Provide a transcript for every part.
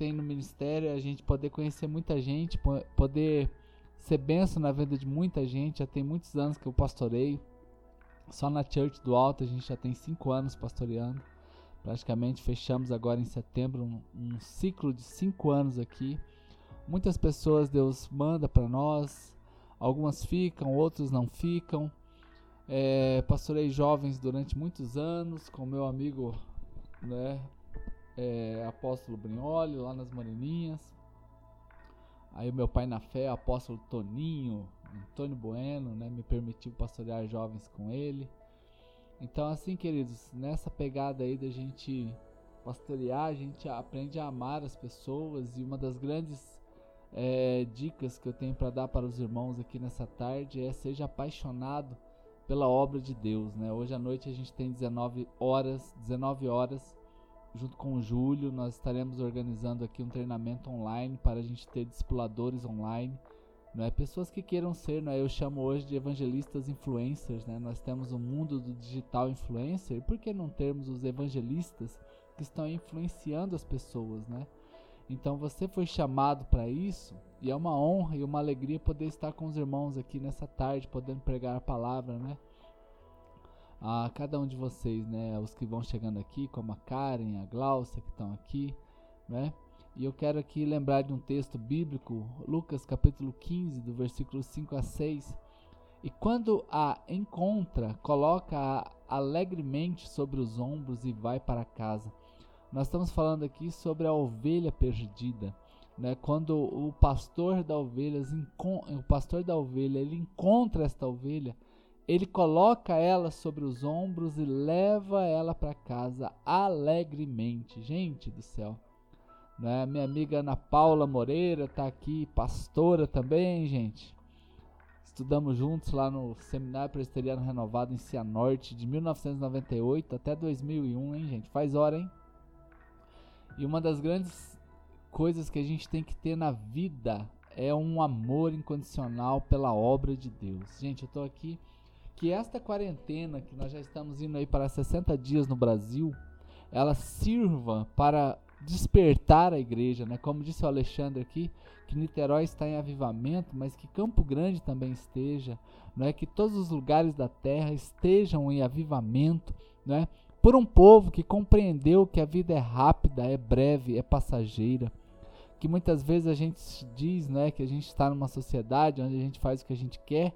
tem no ministério a gente poder conhecer muita gente, poder ser benção na vida de muita gente. Já tem muitos anos que eu pastoreio. Só na Church do Alto a gente já tem cinco anos pastoreando. Praticamente fechamos agora em setembro um, um ciclo de cinco anos aqui. Muitas pessoas Deus manda para nós, algumas ficam, outros não ficam. É, pastorei jovens durante muitos anos com meu amigo, né, é, apóstolo Brignoli, lá nas Moreninhas. Aí o meu pai na fé, apóstolo Toninho, Antônio Bueno, né, me permitiu pastorear jovens com ele. Então, assim, queridos, nessa pegada aí da gente pastorear, a gente aprende a amar as pessoas e uma das grandes é, dicas que eu tenho para dar para os irmãos aqui nessa tarde é seja apaixonado pela obra de Deus, né? Hoje à noite a gente tem 19 horas, 19 horas, junto com o Júlio, nós estaremos organizando aqui um treinamento online para a gente ter discipuladores online não é pessoas que queiram ser, não é? Eu chamo hoje de evangelistas influencers, né? Nós temos o um mundo do digital influencer, e por que não termos os evangelistas que estão influenciando as pessoas, né? Então você foi chamado para isso e é uma honra e uma alegria poder estar com os irmãos aqui nessa tarde, podendo pregar a palavra, né? A cada um de vocês, né? Os que vão chegando aqui, como a Karen, a Glaucia que estão aqui, né? E eu quero aqui lembrar de um texto bíblico, Lucas capítulo 15, do versículo 5 a 6. E quando a encontra, coloca-a alegremente sobre os ombros e vai para casa. Nós estamos falando aqui sobre a ovelha perdida, né? Quando o pastor da ovelha, o pastor da ovelha, ele encontra esta ovelha, ele coloca ela sobre os ombros e leva ela para casa alegremente. Gente do céu. Né? Minha amiga Ana Paula Moreira está aqui, pastora também, gente. Estudamos juntos lá no Seminário Presbiteriano Renovado em Cianorte, de 1998 até 2001, hein, gente? Faz hora, hein? E uma das grandes coisas que a gente tem que ter na vida é um amor incondicional pela obra de Deus. Gente, eu tô aqui que esta quarentena que nós já estamos indo aí para 60 dias no Brasil, ela sirva para despertar a igreja, né? Como disse o Alexandre aqui, que Niterói está em avivamento, mas que Campo Grande também esteja, não é que todos os lugares da terra estejam em avivamento, não é? Por um povo que compreendeu que a vida é rápida, é breve, é passageira, que muitas vezes a gente diz, né, que a gente está numa sociedade onde a gente faz o que a gente quer,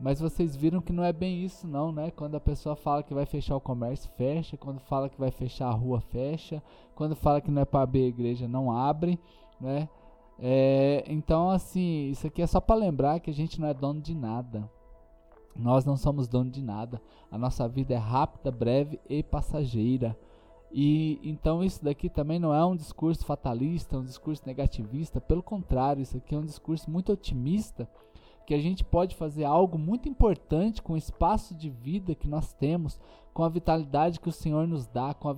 mas vocês viram que não é bem isso não, né? Quando a pessoa fala que vai fechar o comércio, fecha. Quando fala que vai fechar a rua, fecha. Quando fala que não é para abrir a igreja, não abre, né? É, então, assim, isso aqui é só para lembrar que a gente não é dono de nada. Nós não somos dono de nada. A nossa vida é rápida, breve e passageira. E então isso daqui também não é um discurso fatalista, um discurso negativista. Pelo contrário, isso aqui é um discurso muito otimista que a gente pode fazer algo muito importante com o espaço de vida que nós temos, com a vitalidade que o Senhor nos dá, com a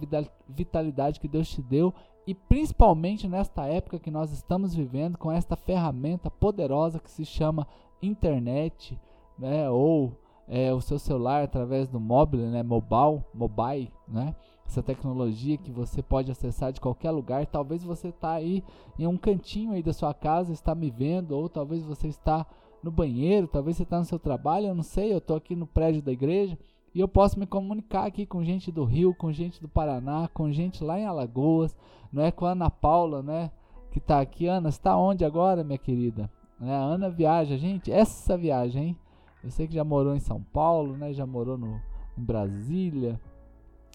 vitalidade que Deus te deu e principalmente nesta época que nós estamos vivendo, com esta ferramenta poderosa que se chama internet, né, ou é, o seu celular através do mobile, né, mobile, mobile, né, essa tecnologia que você pode acessar de qualquer lugar. Talvez você está aí em um cantinho aí da sua casa, está me vendo, ou talvez você está no banheiro, talvez você está no seu trabalho, eu não sei, eu estou aqui no prédio da igreja e eu posso me comunicar aqui com gente do Rio, com gente do Paraná, com gente lá em Alagoas, não é com a Ana Paula, né? Que está aqui. Ana, está onde agora, minha querida? É, a Ana viaja, gente, essa viagem, hein? Eu sei que já morou em São Paulo, né? Já morou no, em Brasília,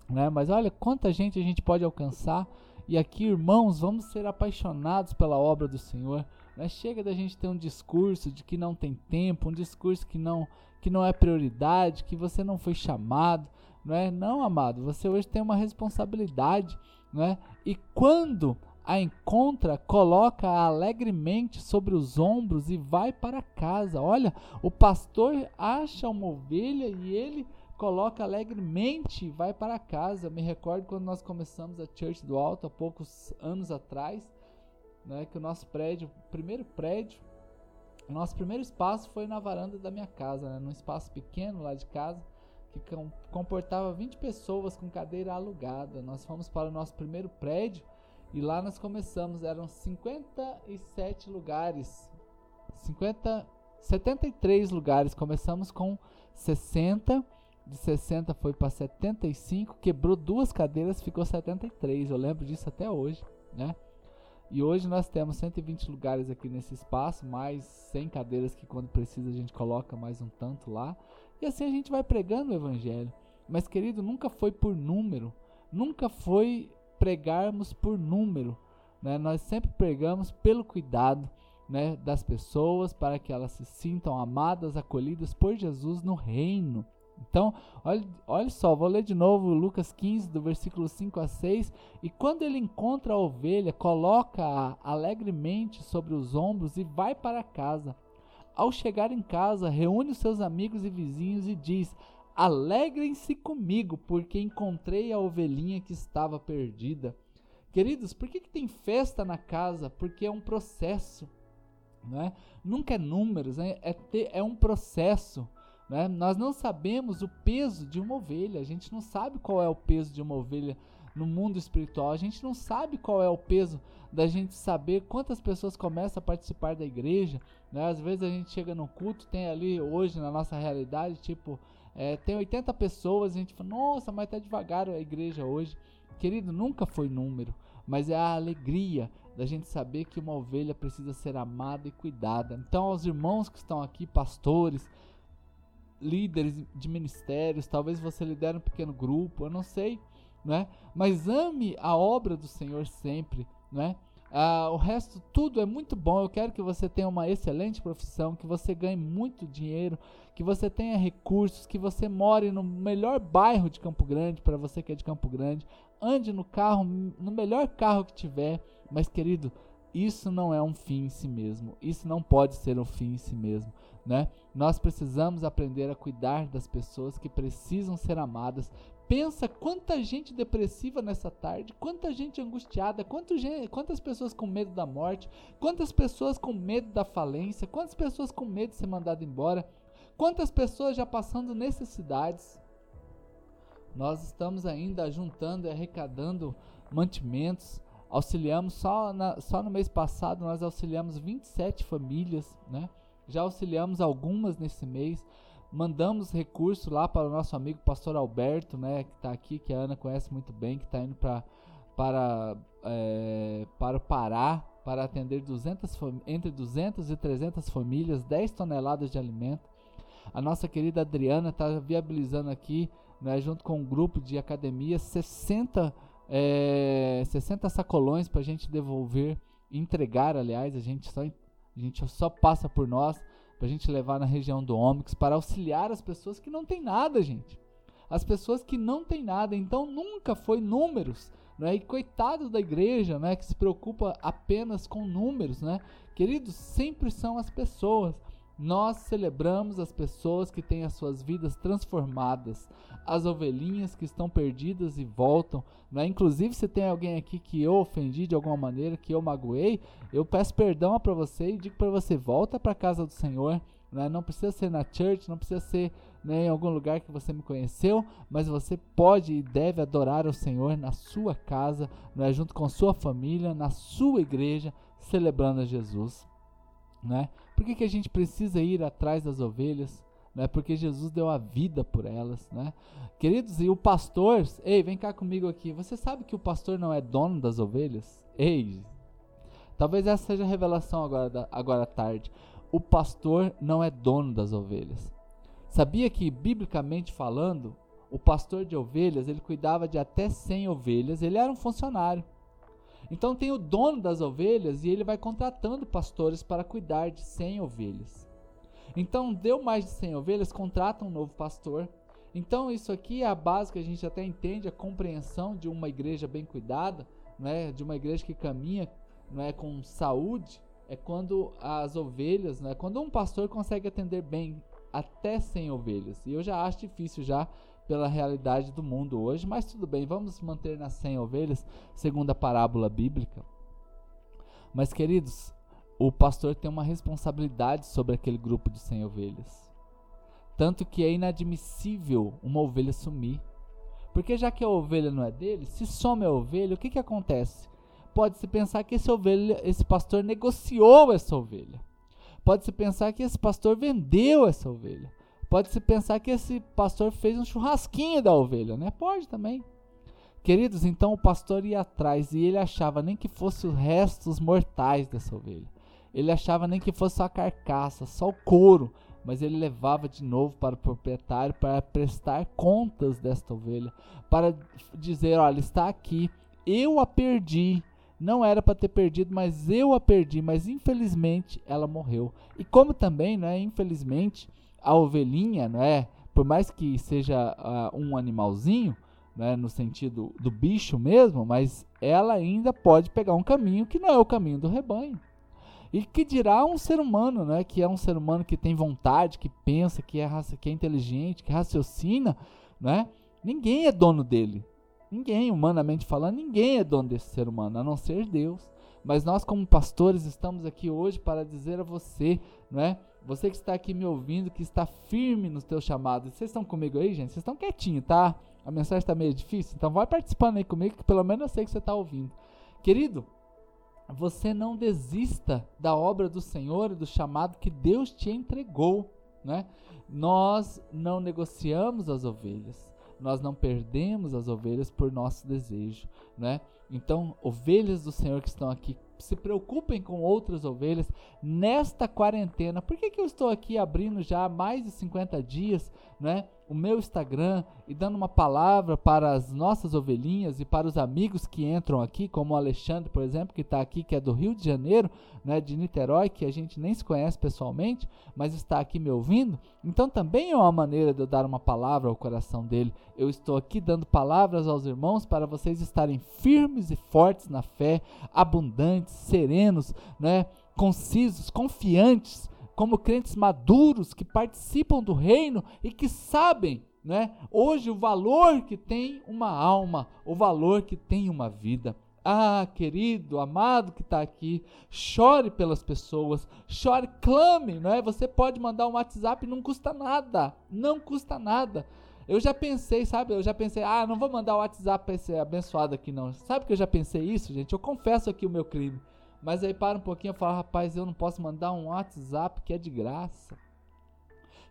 né? Mas olha quanta gente a gente pode alcançar. E aqui, irmãos, vamos ser apaixonados pela obra do Senhor. Né? Chega da gente ter um discurso de que não tem tempo, um discurso que não, que não é prioridade, que você não foi chamado. Não é? Não, amado, você hoje tem uma responsabilidade. Não é? E quando a encontra, coloca-a alegremente sobre os ombros e vai para casa. Olha, o pastor acha uma ovelha e ele coloca alegremente e vai para casa. Me recordo quando nós começamos a Church do Alto há poucos anos atrás né, que o nosso prédio, primeiro prédio, o nosso primeiro espaço foi na varanda da minha casa, né, num espaço pequeno lá de casa, que comportava 20 pessoas com cadeira alugada. Nós fomos para o nosso primeiro prédio E lá nós começamos, eram 57 lugares. 50, 73 lugares. Começamos com 60. De 60 foi para 75. Quebrou duas cadeiras, ficou 73. Eu lembro disso até hoje, né? E hoje nós temos 120 lugares aqui nesse espaço, mais 100 cadeiras que quando precisa a gente coloca mais um tanto lá. E assim a gente vai pregando o evangelho. Mas querido, nunca foi por número, nunca foi pregarmos por número, né? Nós sempre pregamos pelo cuidado, né, das pessoas para que elas se sintam amadas, acolhidas por Jesus no reino. Então, olha, olha só, vou ler de novo Lucas 15, do versículo 5 a 6. E quando ele encontra a ovelha, coloca-a alegremente sobre os ombros e vai para casa. Ao chegar em casa, reúne os seus amigos e vizinhos e diz: Alegrem-se comigo, porque encontrei a ovelhinha que estava perdida. Queridos, por que, que tem festa na casa? Porque é um processo. Né? Nunca é números, né? é, ter, é um processo. Né? Nós não sabemos o peso de uma ovelha, a gente não sabe qual é o peso de uma ovelha no mundo espiritual, a gente não sabe qual é o peso da gente saber quantas pessoas começam a participar da igreja. Né? Às vezes a gente chega no culto, tem ali hoje na nossa realidade, tipo, é, tem 80 pessoas, a gente fala, nossa, mas tá devagar a igreja hoje. Querido, nunca foi número, mas é a alegria da gente saber que uma ovelha precisa ser amada e cuidada. Então, aos irmãos que estão aqui, pastores, líderes de ministérios, talvez você lidere um pequeno grupo, eu não sei, né? Mas ame a obra do Senhor sempre, né? Ah, o resto, tudo é muito bom. Eu quero que você tenha uma excelente profissão, que você ganhe muito dinheiro, que você tenha recursos, que você more no melhor bairro de Campo Grande, para você que é de Campo Grande, ande no carro, no melhor carro que tiver. Mas, querido, isso não é um fim em si mesmo. Isso não pode ser um fim em si mesmo, né? Nós precisamos aprender a cuidar das pessoas que precisam ser amadas, pensa quanta gente depressiva nessa tarde, quanta gente angustiada, gente, quantas pessoas com medo da morte, quantas pessoas com medo da falência, quantas pessoas com medo de ser mandado embora, quantas pessoas já passando necessidades. Nós estamos ainda juntando e arrecadando mantimentos, auxiliamos só, na, só no mês passado nós auxiliamos 27 famílias, né? Já auxiliamos algumas nesse mês mandamos recurso lá para o nosso amigo pastor Alberto, né, que está aqui, que a Ana conhece muito bem, que está indo pra, para, é, para o Pará para atender 200, entre 200 e 300 famílias, 10 toneladas de alimento. A nossa querida Adriana está viabilizando aqui, né, junto com um grupo de academia, 60, é, 60 sacolões para a gente devolver, entregar, aliás, a gente só, a gente só passa por nós para a gente levar na região do Ômix, para auxiliar as pessoas que não têm nada, gente. As pessoas que não têm nada, então nunca foi números, né? E coitado da igreja, né, que se preocupa apenas com números, né? Queridos, sempre são as pessoas. Nós celebramos as pessoas que têm as suas vidas transformadas, as ovelhinhas que estão perdidas e voltam. Né? Inclusive, se tem alguém aqui que eu ofendi de alguma maneira, que eu magoei, eu peço perdão para você e digo para você: volta para a casa do Senhor. Né? Não precisa ser na church, não precisa ser né, em algum lugar que você me conheceu, mas você pode e deve adorar o Senhor na sua casa, né, junto com sua família, na sua igreja, celebrando a Jesus. Né? Por que, que a gente precisa ir atrás das ovelhas? Né? Porque Jesus deu a vida por elas, né? Queridos, e o pastor, ei, vem cá comigo aqui. Você sabe que o pastor não é dono das ovelhas? Ei, talvez essa seja a revelação agora, agora à tarde. O pastor não é dono das ovelhas. Sabia que, biblicamente falando, o pastor de ovelhas, ele cuidava de até 100 ovelhas, ele era um funcionário. Então tem o dono das ovelhas e ele vai contratando pastores para cuidar de 100 ovelhas. Então deu mais de 100 ovelhas, contrata um novo pastor. Então isso aqui é a base que a gente até entende a compreensão de uma igreja bem cuidada, né, de uma igreja que caminha né, com saúde, é quando as ovelhas, né, quando um pastor consegue atender bem até 100 ovelhas. E eu já acho difícil já pela realidade do mundo hoje, mas tudo bem, vamos manter nas 100 ovelhas, segundo a parábola bíblica. Mas queridos, o pastor tem uma responsabilidade sobre aquele grupo de 100 ovelhas. Tanto que é inadmissível uma ovelha sumir. Porque já que a ovelha não é dele, se some a ovelha, o que, que acontece? Pode-se pensar que esse, ovelha, esse pastor negociou essa ovelha. Pode-se pensar que esse pastor vendeu essa ovelha. Pode-se pensar que esse pastor fez um churrasquinho da ovelha, né? Pode também. Queridos, então o pastor ia atrás e ele achava nem que fosse os restos mortais dessa ovelha. Ele achava nem que fosse só a carcaça, só o couro, mas ele levava de novo para o proprietário para prestar contas desta ovelha, para dizer, olha, está aqui, eu a perdi, não era para ter perdido, mas eu a perdi, mas infelizmente ela morreu. E como também, né, infelizmente, a ovelhinha, não é, por mais que seja uh, um animalzinho, né, no sentido do bicho mesmo, mas ela ainda pode pegar um caminho que não é o caminho do rebanho. E que dirá um ser humano, né, que é um ser humano que tem vontade, que pensa, que é, que é inteligente, que raciocina, né? Ninguém é dono dele. Ninguém, humanamente falando, ninguém é dono desse ser humano, a não ser Deus. Mas nós, como pastores, estamos aqui hoje para dizer a você, não é? Você que está aqui me ouvindo, que está firme nos teus chamados. Vocês estão comigo aí, gente? Vocês estão quietinhos, tá? A mensagem está meio difícil, então vai participando aí comigo, que pelo menos eu sei que você está ouvindo. Querido, você não desista da obra do Senhor e do chamado que Deus te entregou, né? Nós não negociamos as ovelhas, nós não perdemos as ovelhas por nosso desejo, né? Então, ovelhas do Senhor que estão aqui, se preocupem com outras ovelhas nesta quarentena. Por que, que eu estou aqui abrindo já há mais de 50 dias, né? O meu Instagram e dando uma palavra para as nossas ovelhinhas e para os amigos que entram aqui, como o Alexandre, por exemplo, que está aqui, que é do Rio de Janeiro, né, de Niterói, que a gente nem se conhece pessoalmente, mas está aqui me ouvindo. Então também é uma maneira de eu dar uma palavra ao coração dele. Eu estou aqui dando palavras aos irmãos para vocês estarem firmes e fortes na fé, abundantes, serenos, né, concisos, confiantes como crentes maduros que participam do reino e que sabem, né, hoje o valor que tem uma alma, o valor que tem uma vida. Ah, querido, amado que está aqui, chore pelas pessoas, chore, clame, não é? Você pode mandar um WhatsApp, não custa nada, não custa nada. Eu já pensei, sabe? Eu já pensei, ah, não vou mandar o WhatsApp para esse abençoado aqui, não. Sabe que eu já pensei isso, gente? Eu confesso aqui o meu crime. Mas aí para um pouquinho e fala, rapaz, eu não posso mandar um WhatsApp que é de graça.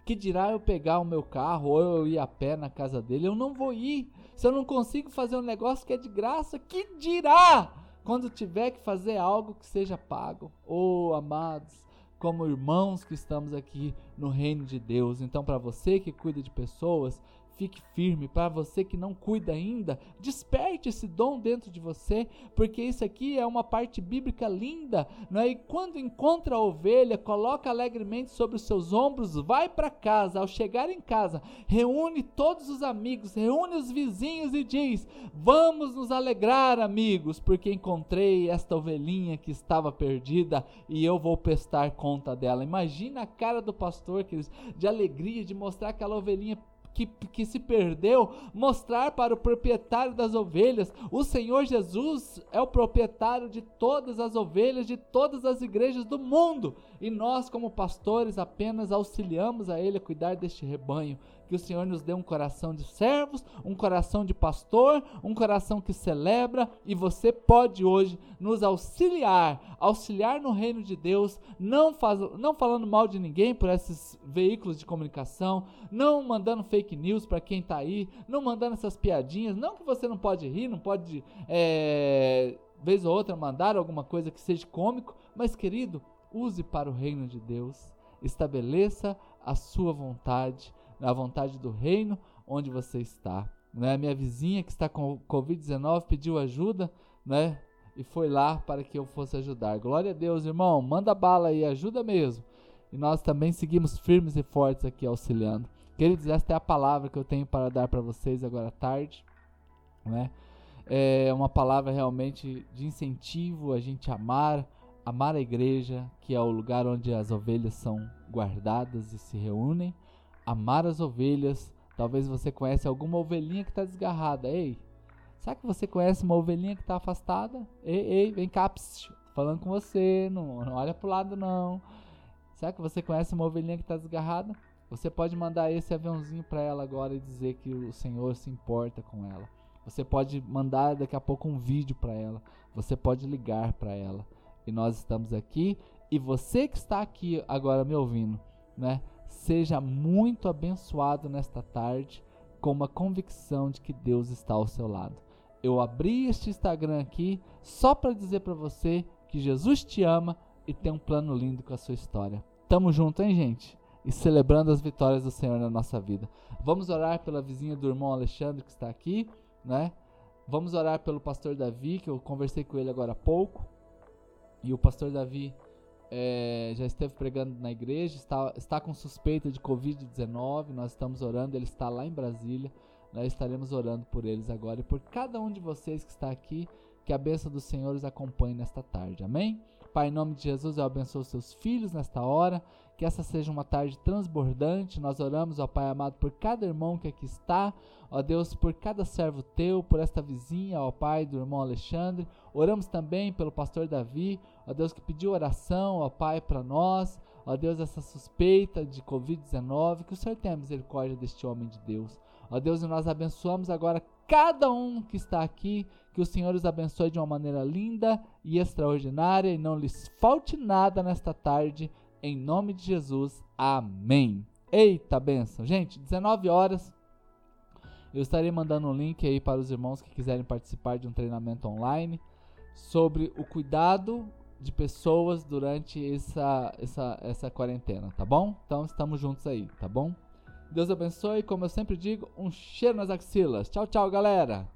Que dirá eu pegar o meu carro ou eu ir a pé na casa dele? Eu não vou ir. Se eu não consigo fazer um negócio que é de graça, que dirá quando tiver que fazer algo que seja pago? Oh, amados, como irmãos que estamos aqui no reino de Deus. Então, para você que cuida de pessoas, Fique firme. Para você que não cuida ainda, desperte esse dom dentro de você, porque isso aqui é uma parte bíblica linda. Não é? E quando encontra a ovelha, coloca alegremente sobre os seus ombros, vai para casa. Ao chegar em casa, reúne todos os amigos, reúne os vizinhos e diz: Vamos nos alegrar, amigos, porque encontrei esta ovelhinha que estava perdida e eu vou prestar conta dela. Imagina a cara do pastor, queridos, de alegria de mostrar aquela ovelhinha que, que se perdeu, mostrar para o proprietário das ovelhas. O Senhor Jesus é o proprietário de todas as ovelhas de todas as igrejas do mundo. E nós, como pastores, apenas auxiliamos a Ele a cuidar deste rebanho. Que o Senhor nos dê um coração de servos, um coração de pastor, um coração que celebra. E você pode hoje nos auxiliar, auxiliar no reino de Deus, não, faz, não falando mal de ninguém por esses veículos de comunicação, não mandando fake news para quem está aí, não mandando essas piadinhas, não que você não pode rir, não pode, é, vez ou outra, mandar alguma coisa que seja cômico, mas querido, use para o reino de Deus, estabeleça a sua vontade, a vontade do reino onde você está. Né? Minha vizinha que está com Covid-19 pediu ajuda, né? E foi lá para que eu fosse ajudar. Glória a Deus, irmão. Manda bala aí, ajuda mesmo. E nós também seguimos firmes e fortes aqui auxiliando. Queridos, esta é a palavra que eu tenho para dar para vocês agora à tarde. Né? É uma palavra realmente de incentivo a gente amar, amar a igreja, que é o lugar onde as ovelhas são guardadas e se reúnem amar as ovelhas. Talvez você conhece alguma ovelhinha que está desgarrada. Ei, será que você conhece uma ovelhinha que está afastada? Ei, ei, vem cá, psiu, falando com você, não, não olha pro lado não. Será que você conhece uma ovelhinha que está desgarrada? Você pode mandar esse aviãozinho para ela agora e dizer que o Senhor se importa com ela. Você pode mandar daqui a pouco um vídeo para ela. Você pode ligar para ela. E nós estamos aqui. E você que está aqui agora me ouvindo, né? Seja muito abençoado nesta tarde com uma convicção de que Deus está ao seu lado. Eu abri este Instagram aqui só para dizer para você que Jesus te ama e tem um plano lindo com a sua história. Tamo junto, hein, gente? E celebrando as vitórias do Senhor na nossa vida. Vamos orar pela vizinha do irmão Alexandre que está aqui, né? Vamos orar pelo pastor Davi, que eu conversei com ele agora há pouco. E o pastor Davi é, já esteve pregando na igreja, está, está com suspeita de Covid-19. Nós estamos orando, ele está lá em Brasília. Nós estaremos orando por eles agora e por cada um de vocês que está aqui. Que a bênção do Senhor os acompanhe nesta tarde. Amém? Pai, em nome de Jesus, eu abençoo os seus filhos nesta hora. Que essa seja uma tarde transbordante. Nós oramos, ó Pai amado, por cada irmão que aqui está. Ó Deus, por cada servo teu, por esta vizinha, ó Pai, do irmão Alexandre. Oramos também pelo pastor Davi, ó Deus, que pediu oração, ó Pai, para nós. Ó Deus, essa suspeita de Covid-19, que o Senhor tenha misericórdia deste homem de Deus. Ó Deus, e nós abençoamos agora cada um que está aqui, que o Senhor os abençoe de uma maneira linda e extraordinária e não lhes falte nada nesta tarde, em nome de Jesus. Amém. Eita benção. Gente, 19 horas. Eu estarei mandando um link aí para os irmãos que quiserem participar de um treinamento online sobre o cuidado de pessoas durante essa, essa, essa quarentena, tá bom? Então estamos juntos aí, tá bom? Deus abençoe, como eu sempre digo, um cheiro nas axilas. Tchau, tchau, galera!